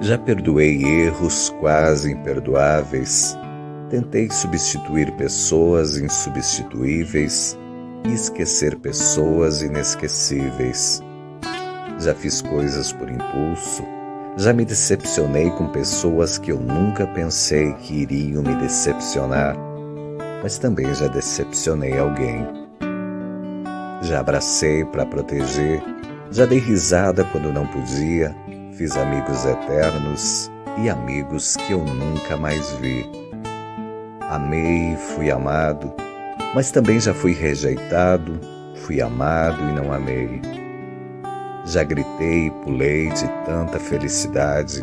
Já perdoei erros quase imperdoáveis. Tentei substituir pessoas insubstituíveis e esquecer pessoas inesquecíveis. Já fiz coisas por impulso. Já me decepcionei com pessoas que eu nunca pensei que iriam me decepcionar, mas também já decepcionei alguém. Já abracei para proteger, já dei risada quando não podia Fiz amigos eternos e amigos que eu nunca mais vi. Amei, fui amado, mas também já fui rejeitado, fui amado e não amei. Já gritei e pulei de tanta felicidade,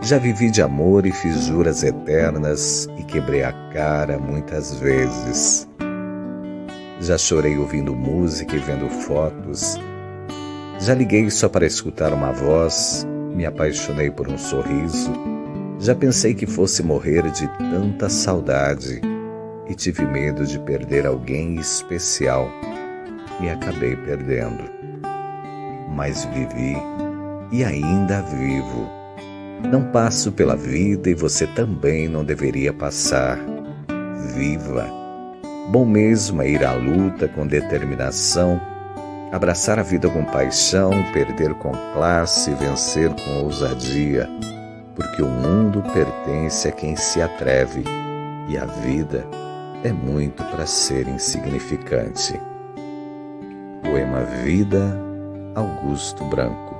já vivi de amor e fiz juras eternas e quebrei a cara muitas vezes. Já chorei ouvindo música e vendo fotos. Já liguei só para escutar uma voz me apaixonei por um sorriso. Já pensei que fosse morrer de tanta saudade e tive medo de perder alguém especial e acabei perdendo. Mas vivi e ainda vivo. Não passo pela vida e você também não deveria passar. Viva! Bom mesmo é ir à luta com determinação Abraçar a vida com paixão, perder com classe, vencer com ousadia, porque o mundo pertence a quem se atreve e a vida é muito para ser insignificante. Poema Vida, Augusto Branco.